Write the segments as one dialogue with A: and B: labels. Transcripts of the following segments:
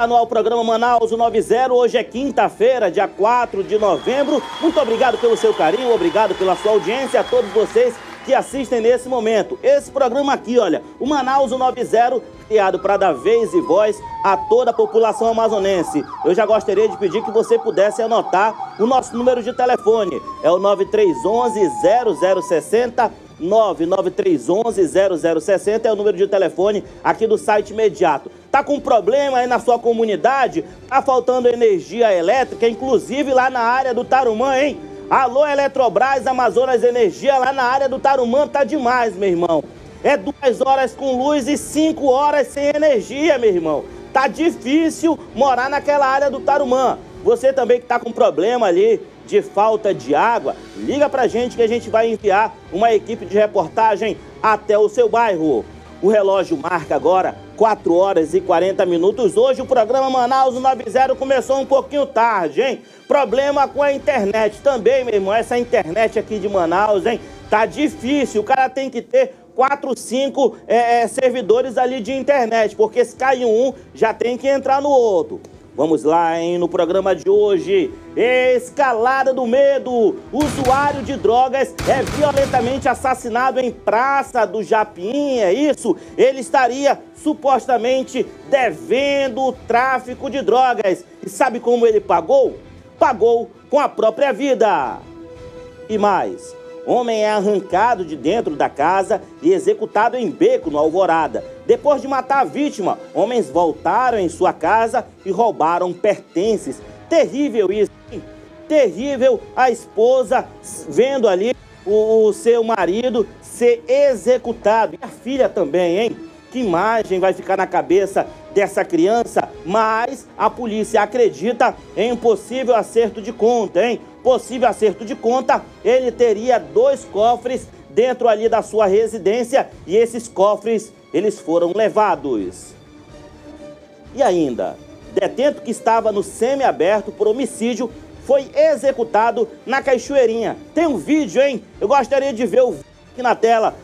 A: Está no ar o programa Manaus 90. Hoje é quinta-feira, dia 4 de novembro. Muito obrigado pelo seu carinho, obrigado pela sua audiência, a todos vocês que assistem nesse momento. Esse programa aqui, olha, o Manaus 90, criado para dar vez e voz a toda a população amazonense. Eu já gostaria de pedir que você pudesse anotar o nosso número de telefone. É o 9311 0060 99311-0060 é o número de telefone aqui do site imediato. Tá com problema aí na sua comunidade? Tá faltando energia elétrica, inclusive lá na área do Tarumã, hein? Alô, Eletrobras, Amazonas Energia, lá na área do Tarumã tá demais, meu irmão. É duas horas com luz e cinco horas sem energia, meu irmão. Tá difícil morar naquela área do Tarumã. Você também que tá com problema ali de falta de água, liga pra gente que a gente vai enviar uma equipe de reportagem até o seu bairro. O relógio marca agora 4 horas e 40 minutos. Hoje o programa Manaus 90 começou um pouquinho tarde, hein? Problema com a internet também, meu irmão. Essa internet aqui de Manaus, hein? Tá difícil. O cara tem que ter quatro, cinco é, é servidores ali de internet, porque se cai um, já tem que entrar no outro. Vamos lá, hein? No programa de hoje, escalada do medo. Usuário de drogas é violentamente assassinado em Praça do Japim, é isso? Ele estaria supostamente devendo o tráfico de drogas. E sabe como ele pagou? Pagou com a própria vida. E mais, Homem é arrancado de dentro da casa e executado em beco no Alvorada. Depois de matar a vítima, homens voltaram em sua casa e roubaram pertences. Terrível isso? Terrível a esposa vendo ali o, o seu marido ser executado. E a filha também, hein? Que imagem vai ficar na cabeça dessa criança? Mas a polícia acredita em possível acerto de conta, hein? Possível acerto de conta, ele teria dois cofres dentro ali da sua residência e esses cofres eles foram levados. E ainda, detento que estava no semiaberto por homicídio foi executado na Cachoeirinha. Tem um vídeo, hein? Eu gostaria de ver o vídeo aqui na tela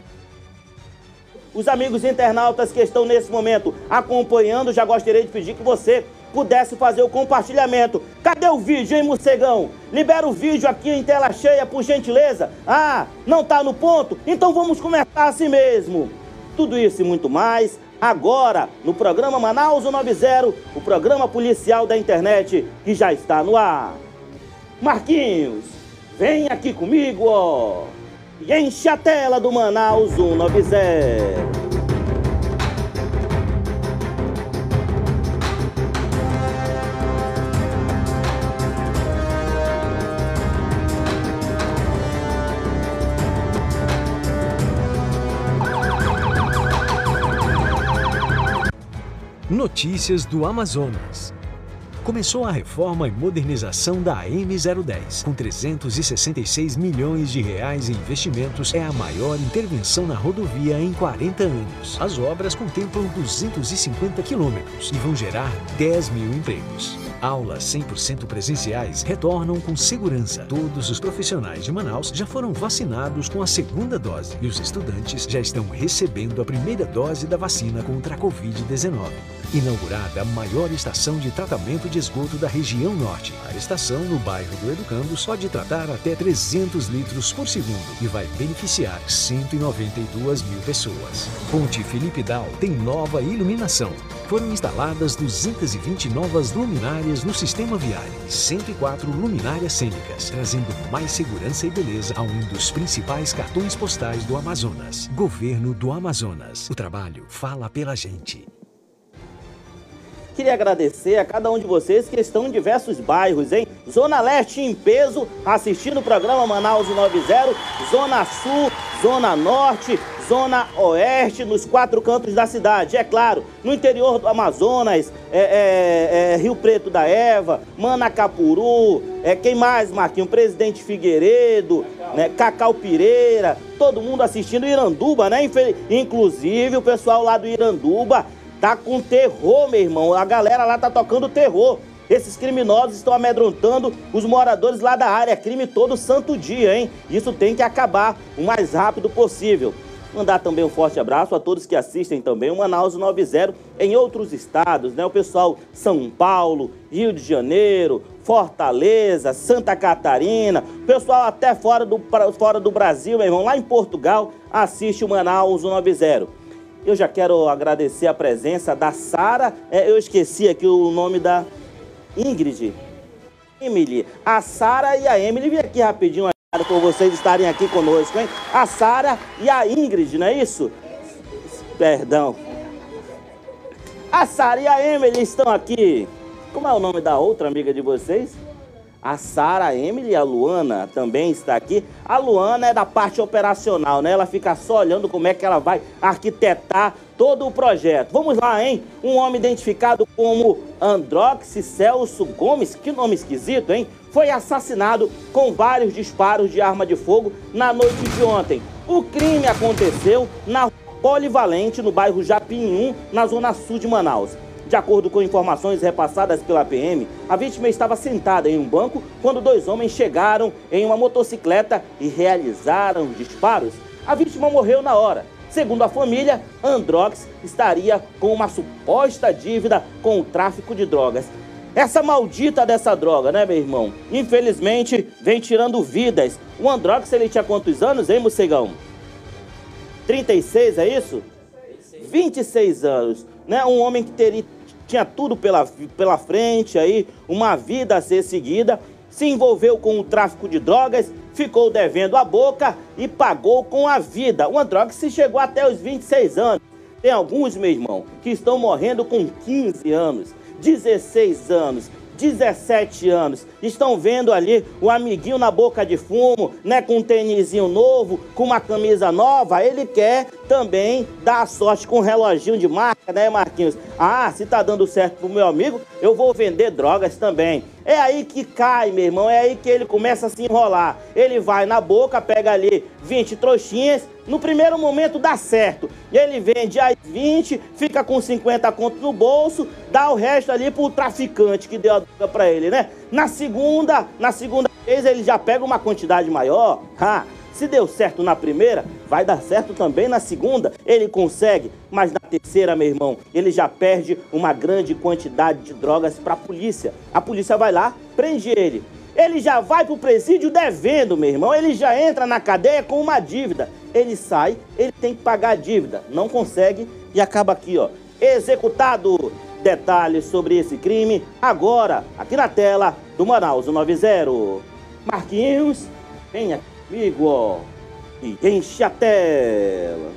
A: os amigos internautas que estão nesse momento acompanhando, já gostaria de pedir que você pudesse fazer o compartilhamento. Cadê o vídeo, hein, morcegão? Libera o vídeo aqui em tela cheia, por gentileza. Ah, não tá no ponto? Então vamos começar assim mesmo. Tudo isso e muito mais agora no programa Manaus 90, o programa policial da internet que já está no ar. Marquinhos, vem aqui comigo, ó e enche a tela do Manaus 190.
B: Notícias do Amazonas começou a reforma e modernização da AM010. Com 366 milhões de reais em investimentos, é a maior intervenção na rodovia em 40 anos. As obras contemplam 250 quilômetros e vão gerar 10 mil empregos. Aulas 100% presenciais retornam com segurança. Todos os profissionais de Manaus já foram vacinados com a segunda dose e os estudantes já estão recebendo a primeira dose da vacina contra a Covid-19. Inaugurada a maior estação de tratamento de esgoto da região norte. A estação, no bairro do Educando, pode tratar até 300 litros por segundo e vai beneficiar 192 mil pessoas. Ponte Felipe Dal tem nova iluminação. Foram instaladas 220 novas luminárias no sistema viário e 104 luminárias cênicas, trazendo mais segurança e beleza a um dos principais cartões postais do Amazonas. Governo do Amazonas. O trabalho fala pela gente.
A: Queria agradecer a cada um de vocês que estão em diversos bairros, hein? Zona Leste em peso, assistindo o programa Manaus 90, Zona Sul, Zona Norte, Zona Oeste, nos quatro cantos da cidade. É claro, no interior do Amazonas, é, é, é Rio Preto da Eva, Manacapuru, é, quem mais, Marquinhos? Presidente Figueiredo, né, Cacau Pireira, todo mundo assistindo Iranduba, né? Inclusive o pessoal lá do Iranduba Tá com terror, meu irmão. A galera lá tá tocando terror. Esses criminosos estão amedrontando os moradores lá da área. Crime todo santo dia, hein? Isso tem que acabar o mais rápido possível. Mandar também um forte abraço a todos que assistem também o Manaus 90 em outros estados, né? O pessoal São Paulo, Rio de Janeiro, Fortaleza, Santa Catarina, pessoal até fora do, fora do Brasil, meu irmão, lá em Portugal, assiste o Manaus 90. Eu já quero agradecer a presença da Sara, é, eu esqueci aqui o nome da Ingrid, Emily, a Sara e a Emily, vem aqui rapidinho por vocês estarem aqui conosco, hein? A Sara e a Ingrid, não é isso? Perdão. A Sara e a Emily estão aqui. Como é o nome da outra amiga de vocês? A Sara, a Emily a Luana também está aqui. A Luana é da parte operacional, né? Ela fica só olhando como é que ela vai arquitetar todo o projeto. Vamos lá, hein? Um homem identificado como Androx Celso Gomes, que nome esquisito, hein? Foi assassinado com vários disparos de arma de fogo na noite de ontem. O crime aconteceu na Polivalente, no bairro Japim 1, na zona sul de Manaus. De acordo com informações repassadas pela PM, a vítima estava sentada em um banco quando dois homens chegaram em uma motocicleta e realizaram disparos. A vítima morreu na hora. Segundo a família, Androx estaria com uma suposta dívida com o tráfico de drogas. Essa maldita dessa droga, né, meu irmão? Infelizmente, vem tirando vidas. O Androx, ele tinha quantos anos, hein, Mocegão? 36, é isso? 26 anos, né? Um homem que teria, tinha tudo pela, pela frente aí, uma vida a ser seguida, se envolveu com o tráfico de drogas, ficou devendo a boca e pagou com a vida. Uma droga que se chegou até os 26 anos. Tem alguns, meu irmão, que estão morrendo com 15 anos, 16 anos, 17 anos, estão vendo ali o amiguinho na boca de fumo, né, com um tênisinho novo, com uma camisa nova, ele quer também dar sorte com um reloginho de marca, né, Marquinhos? Ah, se tá dando certo pro meu amigo, eu vou vender drogas também. É aí que cai, meu irmão, é aí que ele começa a se enrolar. Ele vai na boca, pega ali 20 trouxinhas, no primeiro momento dá certo. Ele vende as 20, fica com 50 contos no bolso, dá o resto ali pro traficante que deu a droga pra ele, né? Na segunda, na segunda vez ele já pega uma quantidade maior. Ha, se deu certo na primeira, vai dar certo também na segunda. Ele consegue, mas na terceira, meu irmão, ele já perde uma grande quantidade de drogas para a polícia. A polícia vai lá, prende ele. Ele já vai para o presídio devendo, meu irmão. Ele já entra na cadeia com uma dívida. Ele sai, ele tem que pagar a dívida. Não consegue e acaba aqui, ó. Executado. Detalhes sobre esse crime agora, aqui na tela do Manaus 90. Marquinhos, venha ó, e enche a tela.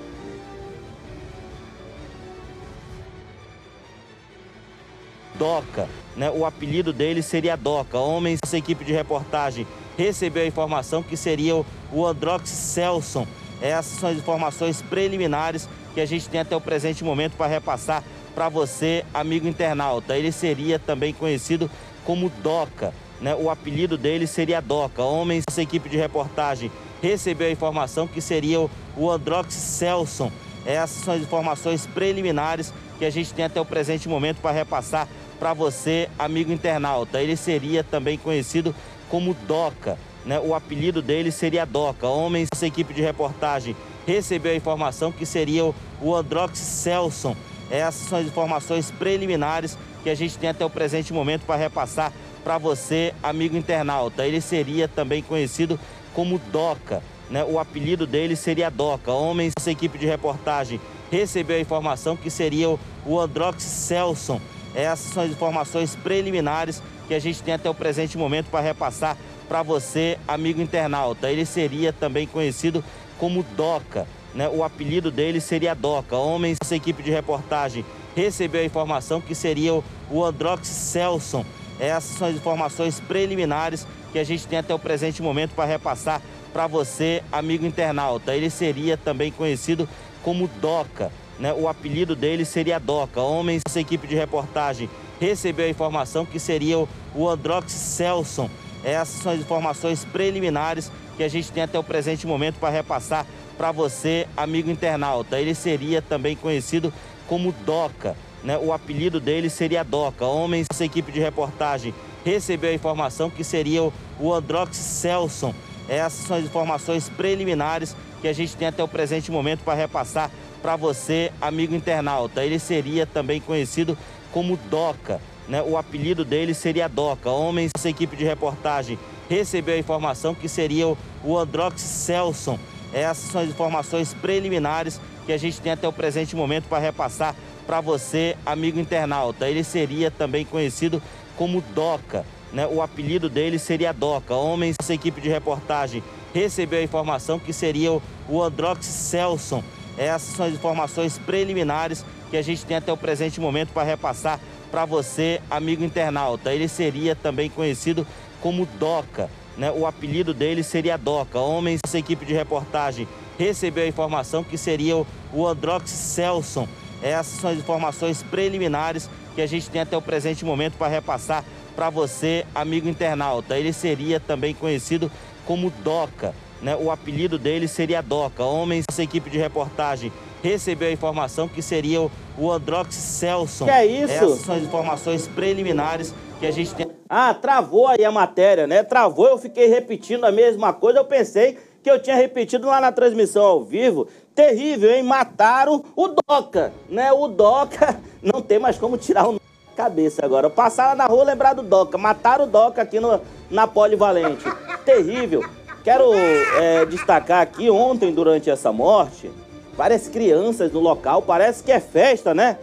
A: Doca, né? O apelido dele seria Doca. Homens, essa equipe de reportagem recebeu a informação que seria o Androx Celson. Essas são as informações preliminares que a gente tem até o presente momento para repassar para você, amigo internauta. Ele seria também conhecido como Doca né, o apelido dele seria Doca. Homens, essa equipe de reportagem recebeu a informação que seria o Androx Celson. Essas são as informações preliminares que a gente tem até o presente momento para repassar para você, amigo internauta. Ele seria também conhecido como Doca. Né? O apelido dele seria Doca. Homens, essa equipe de reportagem recebeu a informação que seria o Androx Celson. Essas são as informações preliminares que a gente tem até o presente momento para repassar para você, amigo internauta. Ele seria também conhecido como Doca. Né? O apelido dele seria Doca. Homens, essa equipe de reportagem recebeu a informação que seria o Androx Celson. Essas são as informações preliminares que a gente tem até o presente momento para repassar para você, amigo internauta. Ele seria também conhecido como Doca. Né? O apelido dele seria Doca. Homens, essa equipe de reportagem recebeu a informação que seria o Androx Celson. Essas são as informações preliminares que a gente tem até o presente momento para repassar para você, amigo internauta. Ele seria também conhecido como Doca. Né? O apelido dele seria Doca. Homens, essa equipe de reportagem recebeu a informação que seria o Androx Celson. Essas são as informações preliminares que a gente tem até o presente momento para repassar para você, amigo internauta. Ele seria também conhecido como Doca. Né? O apelido dele seria Doca. Homens, essa equipe de reportagem recebeu a informação que seria o Androx Celson. Essas são as informações preliminares
C: que a gente tem até o presente momento para repassar para você, amigo internauta. Ele seria também conhecido como Doca, né? O apelido dele seria Doca. Homens, essa equipe de reportagem recebeu a informação que seria o Androx Celson. Essas são as informações preliminares que a gente tem até o presente momento para repassar para você, amigo internauta. Ele seria também conhecido como Doca, né? O apelido dele seria Doca. Homens, essa equipe de reportagem recebeu a informação que seria o Androx Celson. Essas são as informações preliminares que a gente tem até o presente momento para repassar para você, amigo internauta. Ele seria também conhecido como Doca, né? O apelido dele seria Doca. Homens, essa equipe de reportagem recebeu a informação que seria o Androx Celson. Essas são as informações preliminares que a gente tem até o presente momento para repassar para você, amigo internauta. Ele seria também conhecido como Doca, né? O apelido dele seria Doca. Homens, essa equipe de reportagem recebeu a informação que seria o Androx Celson.
A: Que é isso?
C: Essas são as informações preliminares que a gente tem.
A: Ah, travou aí a matéria, né? Travou, eu fiquei repetindo a mesma coisa. Eu pensei que eu tinha repetido lá na transmissão ao vivo. Terrível, hein? Mataram o Doca, né? O Doca não tem mais como tirar o cabeça agora. Passaram na rua lembrar do Doca. Mataram o Doca aqui no, na Polivalente. Terrível. Quero é, destacar aqui, ontem, durante essa morte, várias crianças no local, parece que é festa, né?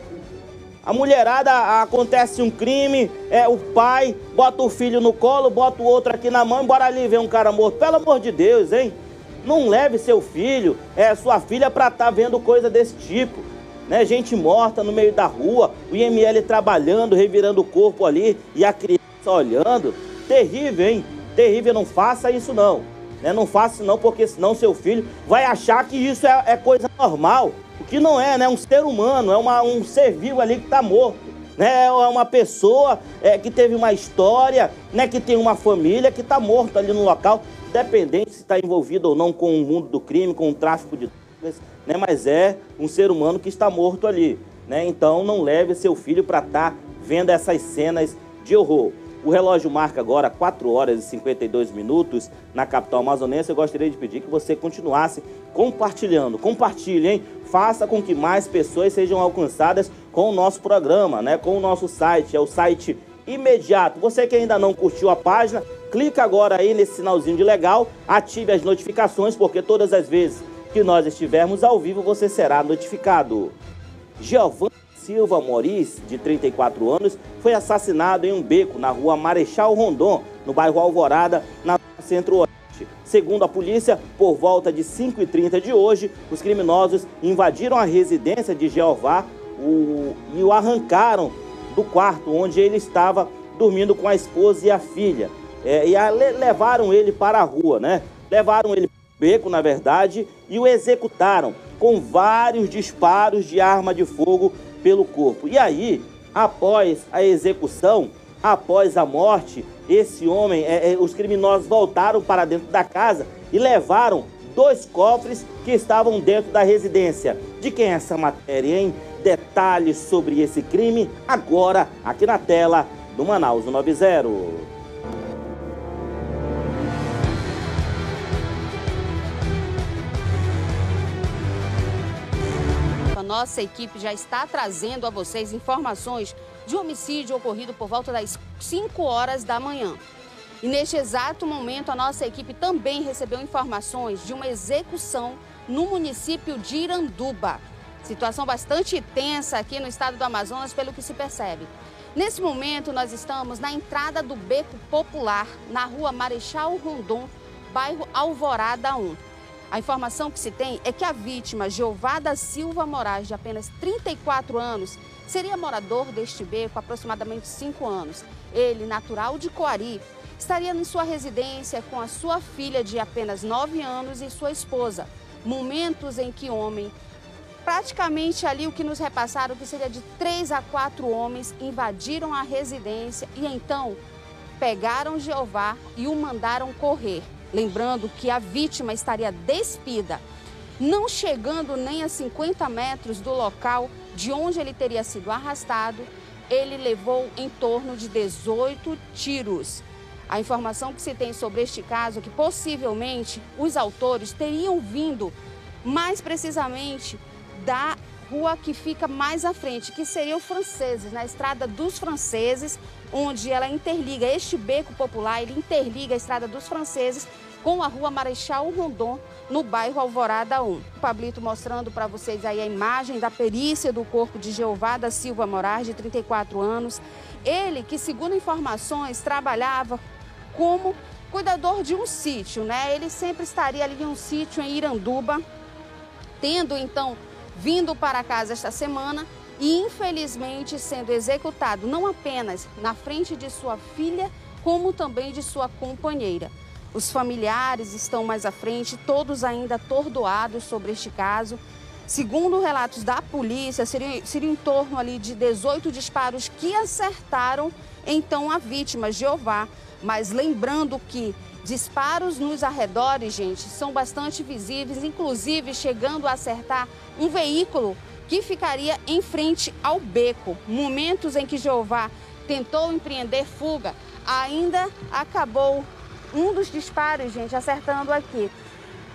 A: A mulherada, acontece um crime, é o pai bota o filho no colo, bota o outro aqui na mão, embora ali ver um cara morto. Pelo amor de Deus, hein? Não leve seu filho, é sua filha para estar tá vendo coisa desse tipo. Né? Gente morta no meio da rua, o IML trabalhando, revirando o corpo ali e a criança olhando. Terrível, hein? Terrível, não faça isso não. Né? Não faça não, porque senão seu filho vai achar que isso é, é coisa normal. O que não é, né? Um ser humano, é uma, um ser vivo ali que está morto. Né? É uma pessoa é, que teve uma história, né? que tem uma família, que está morto ali no local, independente se está envolvido ou não com o mundo do crime, com o tráfico de drogas, né? mas é um ser humano que está morto ali. Né? Então não leve seu filho para estar tá vendo essas cenas de horror. O relógio marca agora 4 horas e 52 minutos na capital amazonense. Eu gostaria de pedir que você continuasse compartilhando. Compartilhe, hein? Faça com que mais pessoas sejam alcançadas com o nosso programa, né? Com o nosso site. É o site imediato. Você que ainda não curtiu a página, clica agora aí nesse sinalzinho de legal, ative as notificações, porque todas as vezes que nós estivermos ao vivo, você será notificado. Giovanni Silva Moris, de 34 anos, foi assassinado em um beco na rua Marechal Rondon, no bairro Alvorada, na Centro-Oeste. Segundo a polícia, por volta de 5h30 de hoje, os criminosos invadiram a residência de Jeová o, e o arrancaram do quarto onde ele estava dormindo com a esposa e a filha. É, e a, levaram ele para a rua, né? Levaram ele para o beco, na verdade, e o executaram com vários disparos de arma de fogo pelo corpo. E aí, após a execução, após a morte, esse homem, é, é, os criminosos voltaram para dentro da casa e levaram dois cofres que estavam dentro da residência. De quem é essa matéria, hein? Detalhes sobre esse crime agora aqui na tela do Manaus 90.
D: Nossa equipe já está trazendo a vocês informações de homicídio ocorrido por volta das 5 horas da manhã. E neste exato momento, a nossa equipe também recebeu informações de uma execução no município de Iranduba. Situação bastante tensa aqui no estado do Amazonas, pelo que se percebe. Nesse momento, nós estamos na entrada do Beco Popular, na rua Marechal Rondon, bairro Alvorada 1. A informação que se tem é que a vítima, Jeová da Silva Moraes, de apenas 34 anos, seria morador deste beco há aproximadamente 5 anos. Ele, natural de Coari, estaria em sua residência com a sua filha de apenas 9 anos e sua esposa. Momentos em que homem, praticamente ali o que nos repassaram, que seria de 3 a 4 homens, invadiram a residência e então pegaram Jeová e o mandaram correr. Lembrando que a vítima estaria despida, não chegando nem a 50 metros do local de onde ele teria sido arrastado, ele levou em torno de 18 tiros. A informação que se tem sobre este caso é que possivelmente os autores teriam vindo mais precisamente da rua que fica mais à frente, que seria o Franceses, na estrada dos Franceses, onde ela interliga este beco popular, ele interliga a estrada dos Franceses com a rua Marechal Rondon, no bairro Alvorada 1. O Pablito mostrando para vocês aí a imagem da perícia do corpo de Jeová da Silva Moraes, de 34 anos. Ele que, segundo informações, trabalhava como cuidador de um sítio, né? Ele sempre estaria ali em um sítio em Iranduba, tendo então vindo para casa esta semana e infelizmente sendo executado não apenas na frente de sua filha, como também de sua companheira. Os familiares estão mais à frente, todos ainda atordoados sobre este caso. Segundo relatos da polícia, seria, seria em torno ali de 18 disparos que acertaram então a vítima, Jeová. Mas lembrando que disparos nos arredores, gente, são bastante visíveis, inclusive chegando a acertar um veículo que ficaria em frente ao beco. Momentos em que Jeová tentou empreender fuga, ainda acabou um dos disparos, gente, acertando aqui.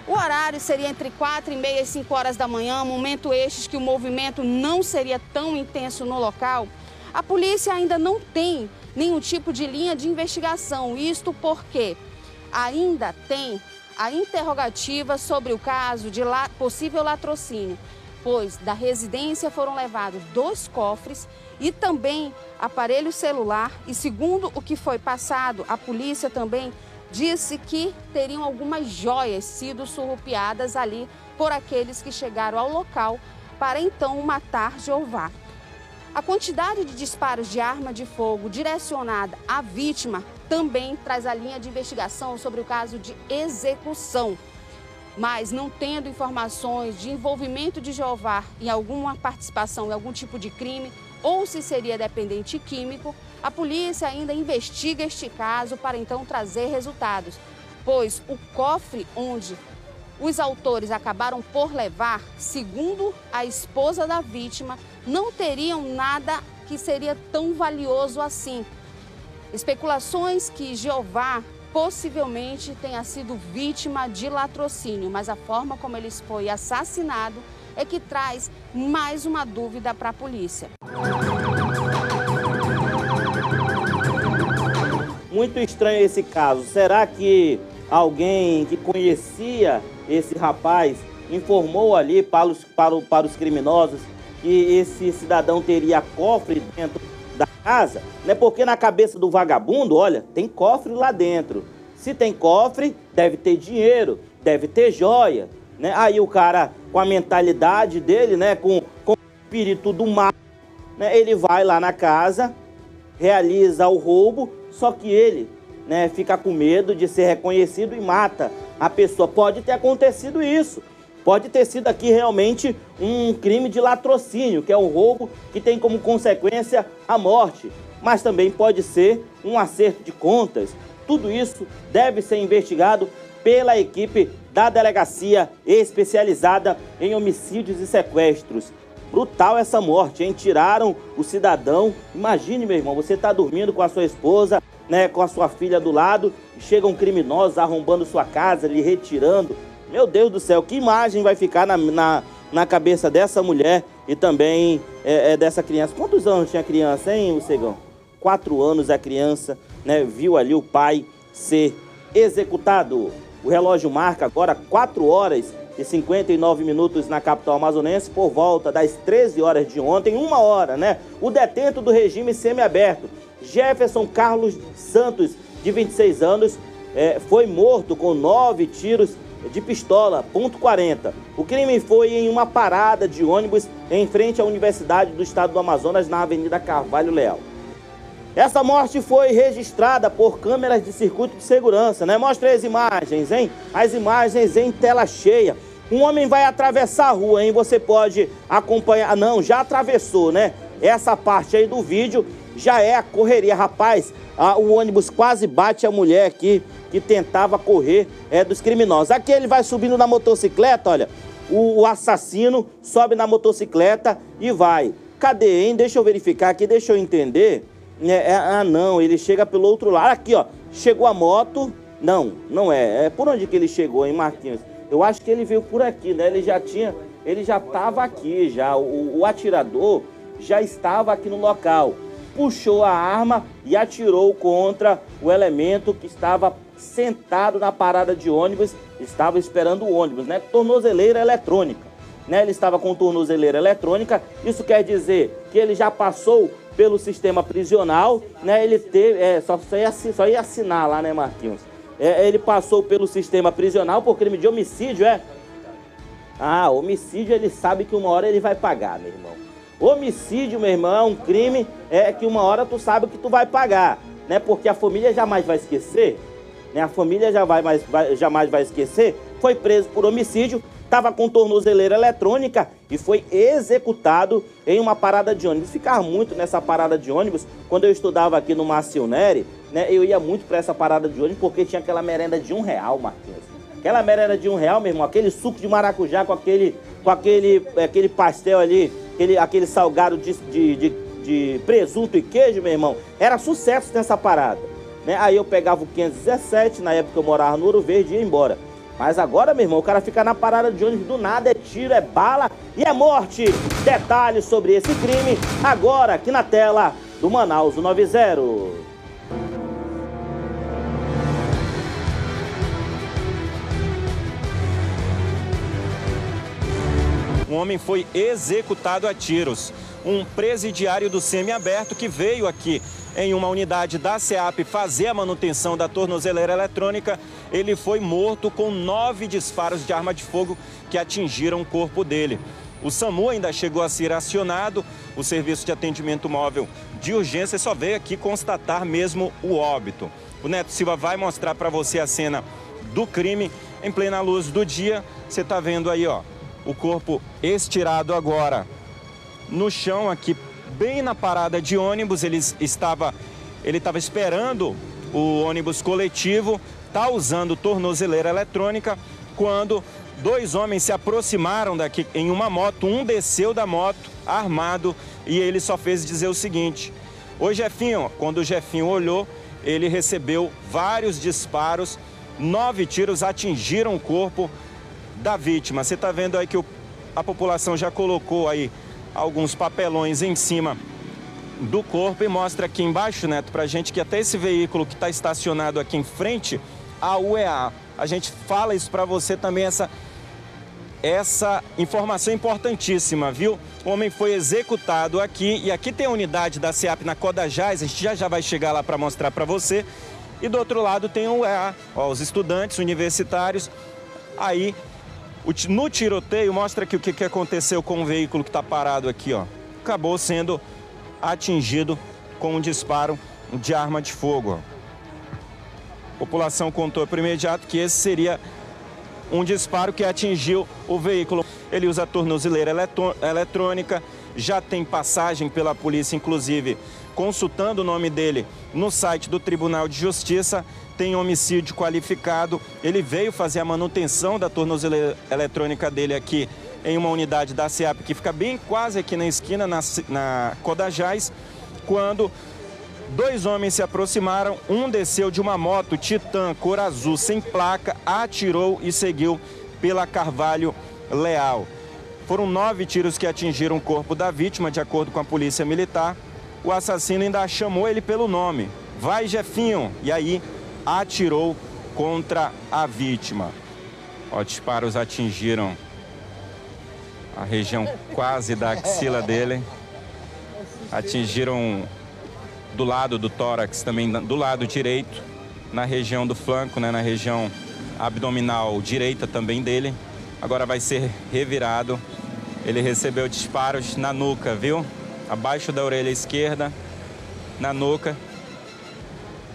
D: O horário seria entre 4 e meia e 5 horas da manhã, momento estes que o movimento não seria tão intenso no local. A polícia ainda não tem nenhum tipo de linha de investigação, isto porque ainda tem a interrogativa sobre o caso de la possível latrocínio, pois da residência foram levados dois cofres e também aparelho celular e segundo o que foi passado, a polícia também disse que teriam algumas joias sido surrupiadas ali por aqueles que chegaram ao local para então matar Jeová. A quantidade de disparos de arma de fogo direcionada à vítima também traz a linha de investigação sobre o caso de execução. Mas não tendo informações de envolvimento de Jeová em alguma participação em algum tipo de crime ou se seria dependente químico, a polícia ainda investiga este caso para então trazer resultados, pois o cofre onde os autores acabaram por levar, segundo a esposa da vítima, não teriam nada que seria tão valioso assim. Especulações que Jeová possivelmente tenha sido vítima de latrocínio, mas a forma como ele foi assassinado é que traz mais uma dúvida para a polícia.
A: Muito estranho esse caso. Será que alguém que conhecia esse rapaz informou ali para os, para, para os criminosos que esse cidadão teria cofre dentro da casa? Né? Porque na cabeça do vagabundo, olha, tem cofre lá dentro. Se tem cofre, deve ter dinheiro, deve ter joia. Né? Aí o cara, com a mentalidade dele, né? com, com o espírito do mal, né? ele vai lá na casa, realiza o roubo, só que ele né, fica com medo de ser reconhecido e mata a pessoa. Pode ter acontecido isso. Pode ter sido aqui realmente um crime de latrocínio, que é um roubo que tem como consequência a morte. Mas também pode ser um acerto de contas. Tudo isso deve ser investigado pela equipe da delegacia especializada em homicídios e sequestros. Brutal essa morte, hein? Tiraram o cidadão. Imagine, meu irmão, você está dormindo com a sua esposa, né, com a sua filha do lado, chegam criminosos arrombando sua casa, lhe retirando. Meu Deus do céu, que imagem vai ficar na, na, na cabeça dessa mulher e também é, é, dessa criança. Quantos anos tinha a criança, hein, Cegão? Quatro anos a criança, né, viu ali o pai ser executado. O relógio marca agora 4 horas e 59 minutos na capital amazonense por volta das 13 horas de ontem, uma hora, né? O detento do regime semiaberto, Jefferson Carlos Santos, de 26 anos, é, foi morto com nove tiros de pistola, ponto 40. O crime foi em uma parada de ônibus em frente à Universidade do Estado do Amazonas, na Avenida Carvalho Leal. Essa morte foi registrada por câmeras de circuito de segurança, né? Mostra as imagens, hein? As imagens em tela cheia. Um homem vai atravessar a rua, hein? Você pode acompanhar. Não, já atravessou, né? Essa parte aí do vídeo já é a correria. Rapaz, a, o ônibus quase bate a mulher aqui que tentava correr é, dos criminosos. Aqui ele vai subindo na motocicleta, olha. O, o assassino sobe na motocicleta e vai. Cadê, hein? Deixa eu verificar aqui, deixa eu entender É, é, ah, não, ele chega pelo outro lado. Aqui, ó. Chegou a moto. Não, não é. É por onde que ele chegou, hein, Marquinhos? Eu acho que ele veio por aqui, né? Ele já tinha. Ele já estava aqui, já. O, o atirador já estava aqui no local. Puxou a arma e atirou contra o elemento que estava sentado na parada de ônibus, estava esperando o ônibus, né? Tornozeleira eletrônica. Né? Ele estava com tornozeleira eletrônica. Isso quer dizer que ele já passou pelo sistema prisional, né? Ele teve, é, só, só, ia, só ia assinar lá, né, Marquinhos? É, ele passou pelo sistema prisional por crime de homicídio, é? Ah, homicídio ele sabe que uma hora ele vai pagar, meu irmão. Homicídio, meu irmão, é um crime é que uma hora tu sabe que tu vai pagar, né? Porque a família jamais vai esquecer, né? A família já vai, vai, jamais vai esquecer. Foi preso por homicídio, estava com tornozeleira eletrônica e foi executado em uma parada de ônibus. Ficava muito nessa parada de ônibus. Quando eu estudava aqui no Márcio Neri, né, eu ia muito para essa parada de ônibus porque tinha aquela merenda de um real, Marquinhos. Aquela merenda de um real, meu irmão, aquele suco de maracujá com aquele, com aquele, aquele pastel ali, aquele, aquele salgado de, de, de, de presunto e queijo, meu irmão, era sucesso nessa parada. Né? Aí eu pegava o 517, na época eu morava no Ouro Verde e ia embora. Mas agora, meu irmão, o cara fica na parada de ônibus do nada, é tiro, é bala e é morte. Detalhes sobre esse crime agora aqui na tela do Manaus 90.
E: Um homem foi executado a tiros. Um presidiário do semiaberto que veio aqui em uma unidade da SEAP fazer a manutenção da tornozeleira eletrônica, ele foi morto com nove disparos de arma de fogo que atingiram o corpo dele. O SAMU ainda chegou a ser acionado, o Serviço de Atendimento Móvel de Urgência só veio aqui constatar mesmo o óbito. O Neto Silva vai mostrar para você a cena do crime em plena luz do dia. Você está vendo aí, ó, o corpo estirado agora no chão aqui, bem na parada de ônibus. Ele estava, ele estava esperando o ônibus coletivo, está usando tornozeleira eletrônica, quando dois homens se aproximaram daqui em uma moto. Um desceu da moto armado e ele só fez dizer o seguinte: Oi, Jefinho. Quando o Jefinho olhou, ele recebeu vários disparos, nove tiros atingiram o corpo da vítima. Você está vendo aí que o, a população já colocou aí alguns papelões em cima do corpo e mostra aqui embaixo, Neto, para a gente que até esse veículo que está estacionado aqui em frente à UEA. A gente fala isso para você também, essa, essa informação importantíssima, viu? O homem foi executado aqui e aqui tem a unidade da SEAP na Codajás, a gente já já vai chegar lá para mostrar para você. E do outro lado tem o UEA, ó, os estudantes universitários aí no tiroteio, mostra aqui o que aconteceu com o veículo que está parado aqui, ó. Acabou sendo atingido com um disparo de arma de fogo. A população contou por imediato que esse seria um disparo que atingiu o veículo. Ele usa tornozeleira eletrônica, já tem passagem pela polícia, inclusive consultando o nome dele no site do Tribunal de Justiça tem homicídio qualificado. Ele veio fazer a manutenção da tornozeleira eletrônica dele aqui em uma unidade da SEAP que fica bem quase aqui na esquina, na, na Codajás, quando dois homens se aproximaram, um desceu de uma moto Titan cor azul sem placa, atirou e seguiu pela Carvalho Leal. Foram nove tiros que atingiram o corpo da vítima, de acordo com a polícia militar. O assassino ainda chamou ele pelo nome. Vai, Jefinho! E aí atirou contra a vítima. Ó, disparos atingiram a região quase da axila dele. Atingiram do lado do tórax, também do lado direito, na região do flanco, né, na região abdominal direita também dele. Agora vai ser revirado. Ele recebeu disparos na nuca, viu? Abaixo da orelha esquerda, na nuca.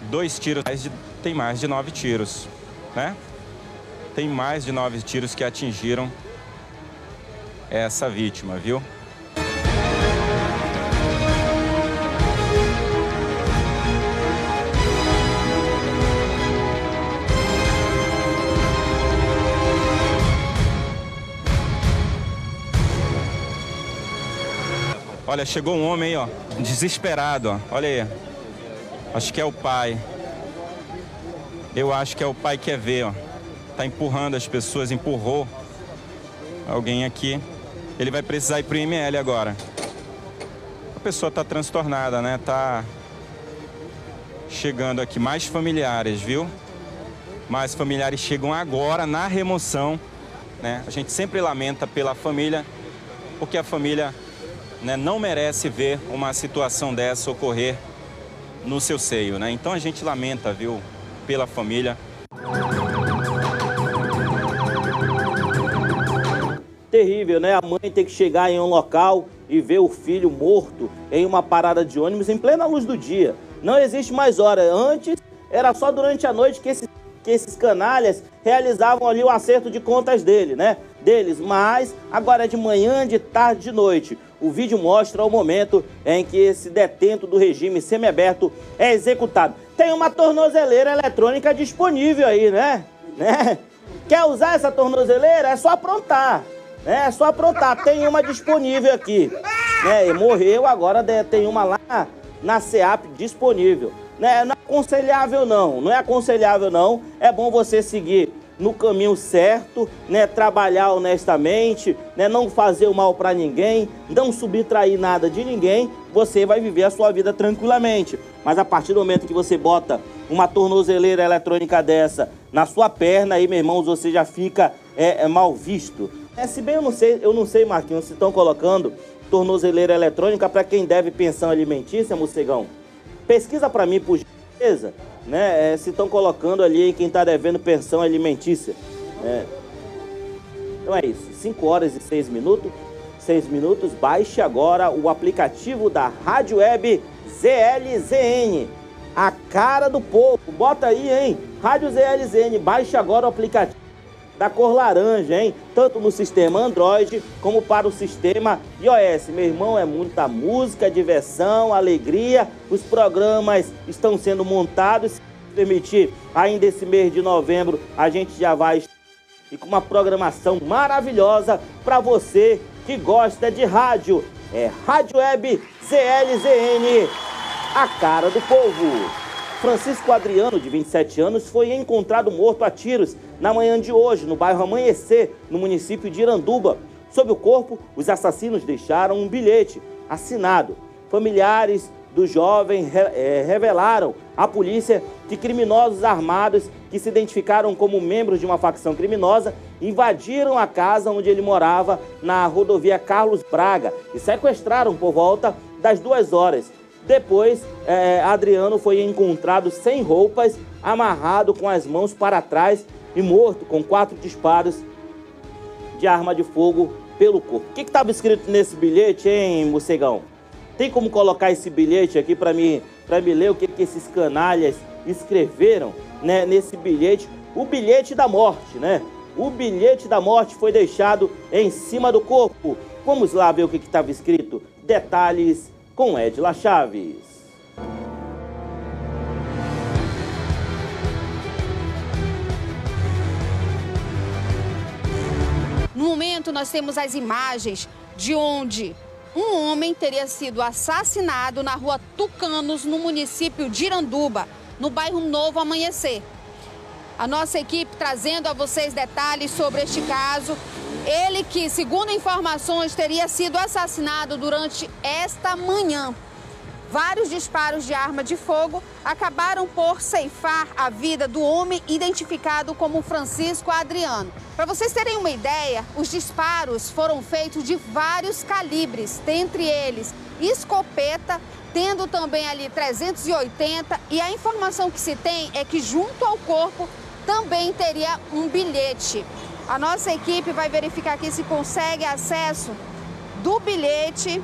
E: Dois tiros de tem mais de nove tiros, né? Tem mais de nove tiros que atingiram essa vítima, viu? Olha, chegou um homem aí, ó, desesperado, ó. Olha aí. Acho que é o pai. Eu acho que é o pai que quer ver, ó. Tá empurrando as pessoas, empurrou alguém aqui. Ele vai precisar ir pro IML agora. A pessoa tá transtornada, né? Tá chegando aqui mais familiares, viu? Mais familiares chegam agora na remoção, né? A gente sempre lamenta pela família, porque a família né, não merece ver uma situação dessa ocorrer no seu seio, né? Então a gente lamenta, viu, pela família.
A: Terrível, né? A mãe tem que chegar em um local e ver o filho morto em uma parada de ônibus em plena luz do dia. Não existe mais hora. Antes era só durante a noite que esses, que esses canalhas realizavam ali o acerto de contas dele, né? Deles, mas agora é de manhã, de tarde, de noite. O vídeo mostra o momento em que esse detento do regime semiaberto é executado. Tem uma tornozeleira eletrônica disponível aí, né? né? Quer usar essa tornozeleira? É só aprontar. Né? É só aprontar. Tem uma disponível aqui. Né? Morreu, agora tem uma lá na SEAP disponível. Né? Não é aconselhável não, não é aconselhável não. É bom você seguir no caminho certo, né? Trabalhar honestamente, né? Não fazer o mal para ninguém, não subtrair nada de ninguém, você vai viver a sua vida tranquilamente. Mas a partir do momento que você bota uma tornozeleira eletrônica dessa na sua perna, aí, meu irmão, você já fica é, é mal visto. É, se bem eu não sei, eu não sei, Marquinhos, se estão colocando tornozeleira eletrônica para quem deve pensão alimentícia, Mocegão. Pesquisa para mim, por gentileza né, é, se estão colocando ali quem está devendo pensão alimentícia. Né? Então é isso, 5 horas e 6 minutos. 6 minutos, baixe agora o aplicativo da Rádio Web ZLZN. A cara do povo, bota aí, hein? Rádio ZLZN, baixe agora o aplicativo da cor laranja, hein? Tanto no sistema Android como para o sistema iOS. Meu irmão, é muita música, diversão, alegria. Os programas estão sendo montados. Se permitir, ainda esse mês de novembro, a gente já vai e com uma programação maravilhosa para você que gosta de rádio. É Rádio Web CLZN, a cara do povo. Francisco Adriano, de 27 anos, foi encontrado morto a tiros na manhã de hoje, no bairro Amanhecer, no município de Iranduba. Sob o corpo, os assassinos deixaram um bilhete assinado. Familiares do jovem é, revelaram à polícia que criminosos armados que se identificaram como membros de uma facção criminosa invadiram a casa onde ele morava na rodovia Carlos Braga e sequestraram por volta das duas horas. Depois, é, Adriano foi encontrado sem roupas, amarrado com as mãos para trás e morto com quatro disparos de arma de fogo pelo corpo. O que estava escrito nesse bilhete, hein, Mocegão? Tem como colocar esse bilhete aqui para me, me ler o que, que esses canalhas escreveram né, nesse bilhete? O bilhete da morte, né? O bilhete da morte foi deixado em cima do corpo. Vamos lá ver o que estava escrito. Detalhes com Edila Chaves.
D: No momento, nós temos as imagens de onde um homem teria sido assassinado na rua Tucanos, no município de Iranduba, no bairro Novo Amanhecer. A nossa equipe trazendo a vocês detalhes sobre este caso ele que, segundo informações, teria sido assassinado durante esta manhã. Vários disparos de arma de fogo acabaram por ceifar a vida do homem identificado como Francisco Adriano. Para vocês terem uma ideia, os disparos foram feitos de vários calibres, dentre eles escopeta, tendo também ali 380 e a informação que se tem é que junto ao corpo também teria um bilhete. A nossa equipe vai verificar aqui se consegue acesso do bilhete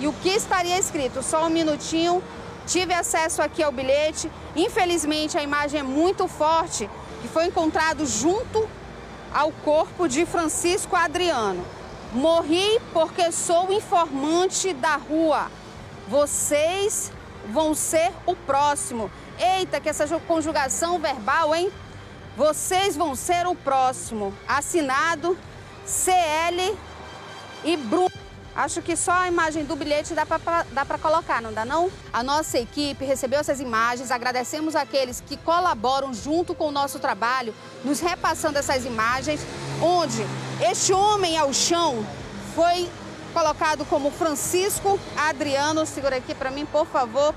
D: e o que estaria escrito. Só um minutinho. Tive acesso aqui ao bilhete. Infelizmente, a imagem é muito forte, que foi encontrado junto ao corpo de Francisco Adriano. Morri porque sou informante da rua. Vocês vão ser o próximo. Eita, que essa conjugação verbal, hein? Vocês vão ser o próximo. Assinado CL e Bruno. Acho que só a imagem do bilhete dá para colocar, não dá não? A nossa equipe recebeu essas imagens, agradecemos aqueles que colaboram junto com o nosso trabalho, nos repassando essas imagens, onde este homem ao chão foi colocado como Francisco Adriano, segura aqui para mim, por favor,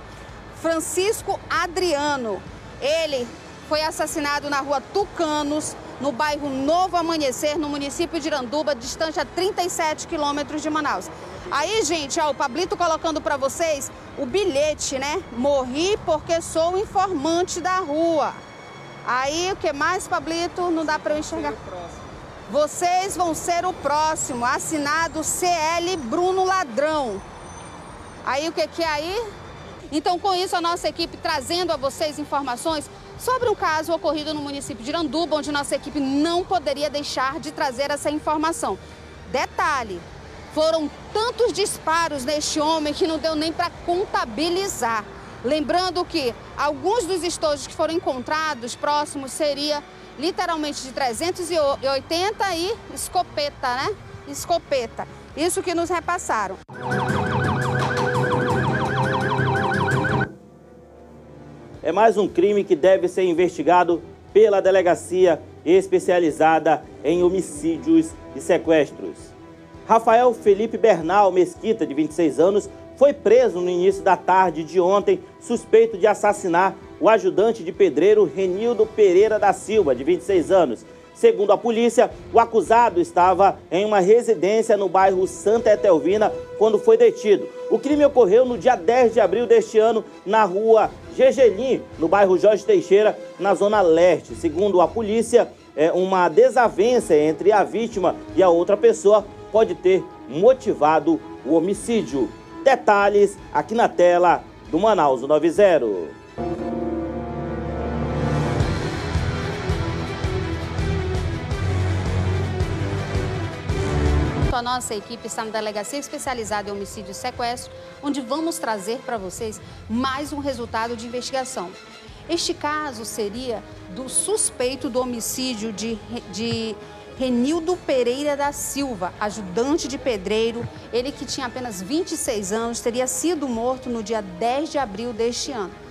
D: Francisco Adriano. Ele foi assassinado na rua Tucanos, no bairro Novo Amanhecer, no município de Iranduba, distante a 37 quilômetros de Manaus. Aí, gente, ó, o Pablito colocando para vocês o bilhete, né? Morri porque sou informante da rua. Aí, o que mais, Pablito? Não dá para eu enxergar. Vocês vão ser o próximo. Assinado CL Bruno Ladrão. Aí, o que que é aí? Então, com isso, a nossa equipe trazendo a vocês informações sobre um caso ocorrido no município de Iranduba, onde nossa equipe não poderia deixar de trazer essa informação. Detalhe, foram tantos disparos neste homem que não deu nem para contabilizar. Lembrando que alguns dos estojos que foram encontrados próximos seria literalmente de 380 e escopeta, né? Escopeta. Isso que nos repassaram.
A: É mais um crime que deve ser investigado pela delegacia especializada em homicídios e sequestros. Rafael Felipe Bernal Mesquita, de 26 anos, foi preso no início da tarde de ontem, suspeito de assassinar o ajudante de pedreiro Renildo Pereira da Silva, de 26 anos. Segundo a polícia, o acusado estava em uma residência no bairro Santa Etelvina quando foi detido. O crime ocorreu no dia 10 de abril deste ano, na rua Gegelim, no bairro Jorge Teixeira, na zona leste. Segundo a polícia, é uma desavença entre a vítima e a outra pessoa pode ter motivado o homicídio. Detalhes aqui na tela do Manaus 90.
D: A nossa equipe está na Delegacia Especializada em Homicídio e Sequestro, onde vamos trazer para vocês mais um resultado de investigação. Este caso seria do suspeito do homicídio de, de Renildo Pereira da Silva, ajudante de pedreiro. Ele que tinha apenas 26 anos, teria sido morto no dia 10 de abril deste ano.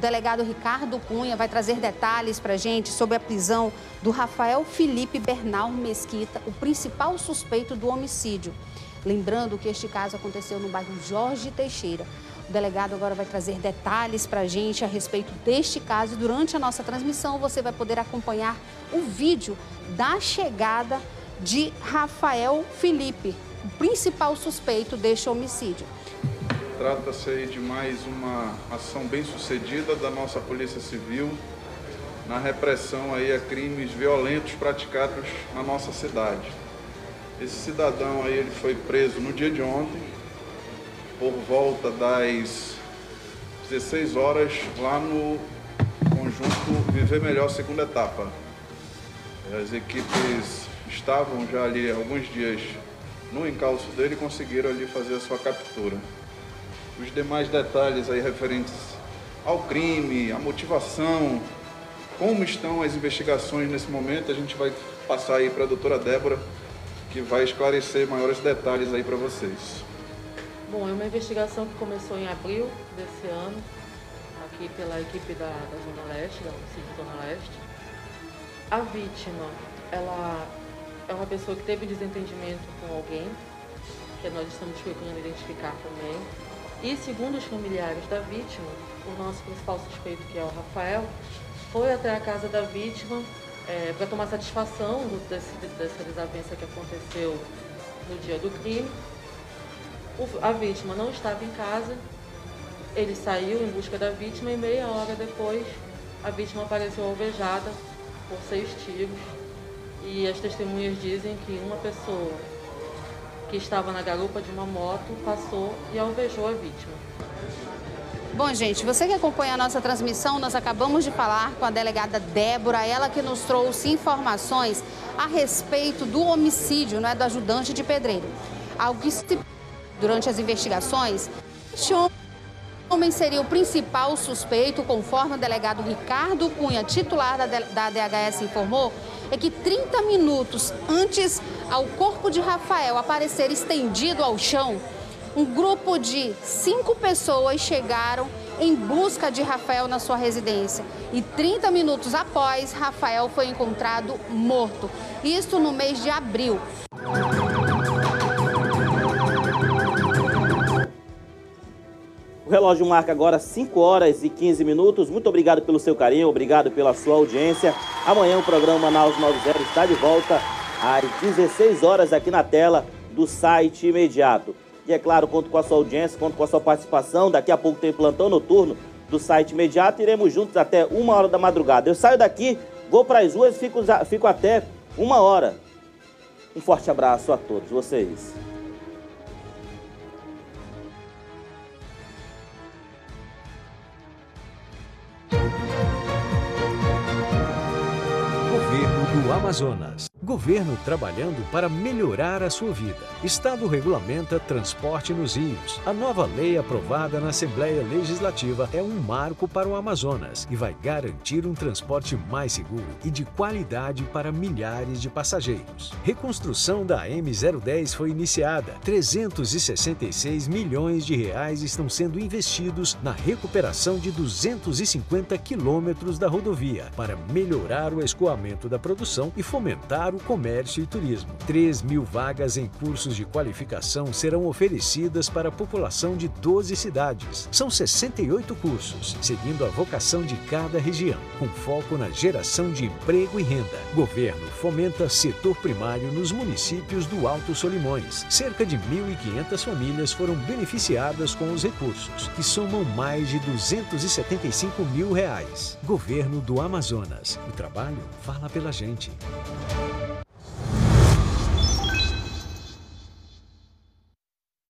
D: O delegado Ricardo Cunha vai trazer detalhes para gente sobre a prisão do Rafael Felipe Bernal Mesquita, o principal suspeito do homicídio. Lembrando que este caso aconteceu no bairro Jorge Teixeira. O delegado agora vai trazer detalhes para a gente a respeito deste caso. Durante a nossa transmissão, você vai poder acompanhar o vídeo da chegada de Rafael Felipe, o principal suspeito deste homicídio.
F: Trata-se aí de mais uma ação bem sucedida da nossa Polícia Civil na repressão aí a crimes violentos praticados na nossa cidade. Esse cidadão aí ele foi preso no dia de ontem, por volta das 16 horas, lá no conjunto Viver Melhor segunda etapa. As equipes estavam já ali alguns dias no encalço dele e conseguiram ali fazer a sua captura os demais detalhes aí referentes ao crime, a motivação, como estão as investigações nesse momento, a gente vai passar aí para a doutora Débora, que vai esclarecer maiores detalhes aí para vocês.
G: Bom, é uma investigação que começou em abril desse ano, aqui pela equipe da, da Zona Leste, da município Zona Leste. A vítima, ela é uma pessoa que teve desentendimento com alguém, que nós estamos procurando identificar também. E segundo os familiares da vítima, o nosso principal suspeito, que é o Rafael, foi até a casa da vítima é, para tomar satisfação do, desse, dessa desavença que aconteceu no dia do crime. O, a vítima não estava em casa, ele saiu em busca da vítima e meia hora depois a vítima apareceu alvejada por seis tiros. E as testemunhas dizem que uma pessoa que estava na garupa de uma moto, passou e alvejou a vítima.
D: Bom, gente, você que acompanha a nossa transmissão, nós acabamos de falar com a delegada Débora, ela que nos trouxe informações a respeito do homicídio, não é, do ajudante de pedreiro. Algo que se durante as investigações, O homem seria o principal suspeito, conforme o delegado Ricardo Cunha, titular da, da DHS, informou, é que 30 minutos antes ao corpo de Rafael aparecer estendido ao chão, um grupo de cinco pessoas chegaram em busca de Rafael na sua residência. E 30 minutos após, Rafael foi encontrado morto. Isto no mês de abril.
A: O relógio marca agora 5 horas e 15 minutos. Muito obrigado pelo seu carinho, obrigado pela sua audiência. Amanhã o programa Manaus 90 está de volta às 16 horas aqui na tela do site imediato. E é claro, conto com a sua audiência, conto com a sua participação. Daqui a pouco tem plantão noturno do site imediato. Iremos juntos até uma hora da madrugada. Eu saio daqui, vou para as ruas e fico, fico até uma hora. Um forte abraço a todos vocês.
B: Do Amazonas. Governo trabalhando para melhorar a sua vida. Estado regulamenta transporte nos rios. A nova lei aprovada na Assembleia Legislativa é um marco para o Amazonas e vai garantir um transporte mais seguro e de qualidade para milhares de passageiros. Reconstrução da M010 foi iniciada. 366 milhões de reais estão sendo investidos na recuperação de 250 quilômetros da rodovia para melhorar o escoamento da produção e fomentar o comércio e turismo. 3 mil vagas em cursos de qualificação serão oferecidas para a população de 12 cidades. São 68 cursos, seguindo a vocação de cada região, com foco na geração de emprego e renda. Governo fomenta setor primário nos municípios do Alto Solimões. Cerca de 1.500 famílias foram beneficiadas com os recursos, que somam mais de 275 mil reais. Governo do Amazonas. O trabalho fala pela gente.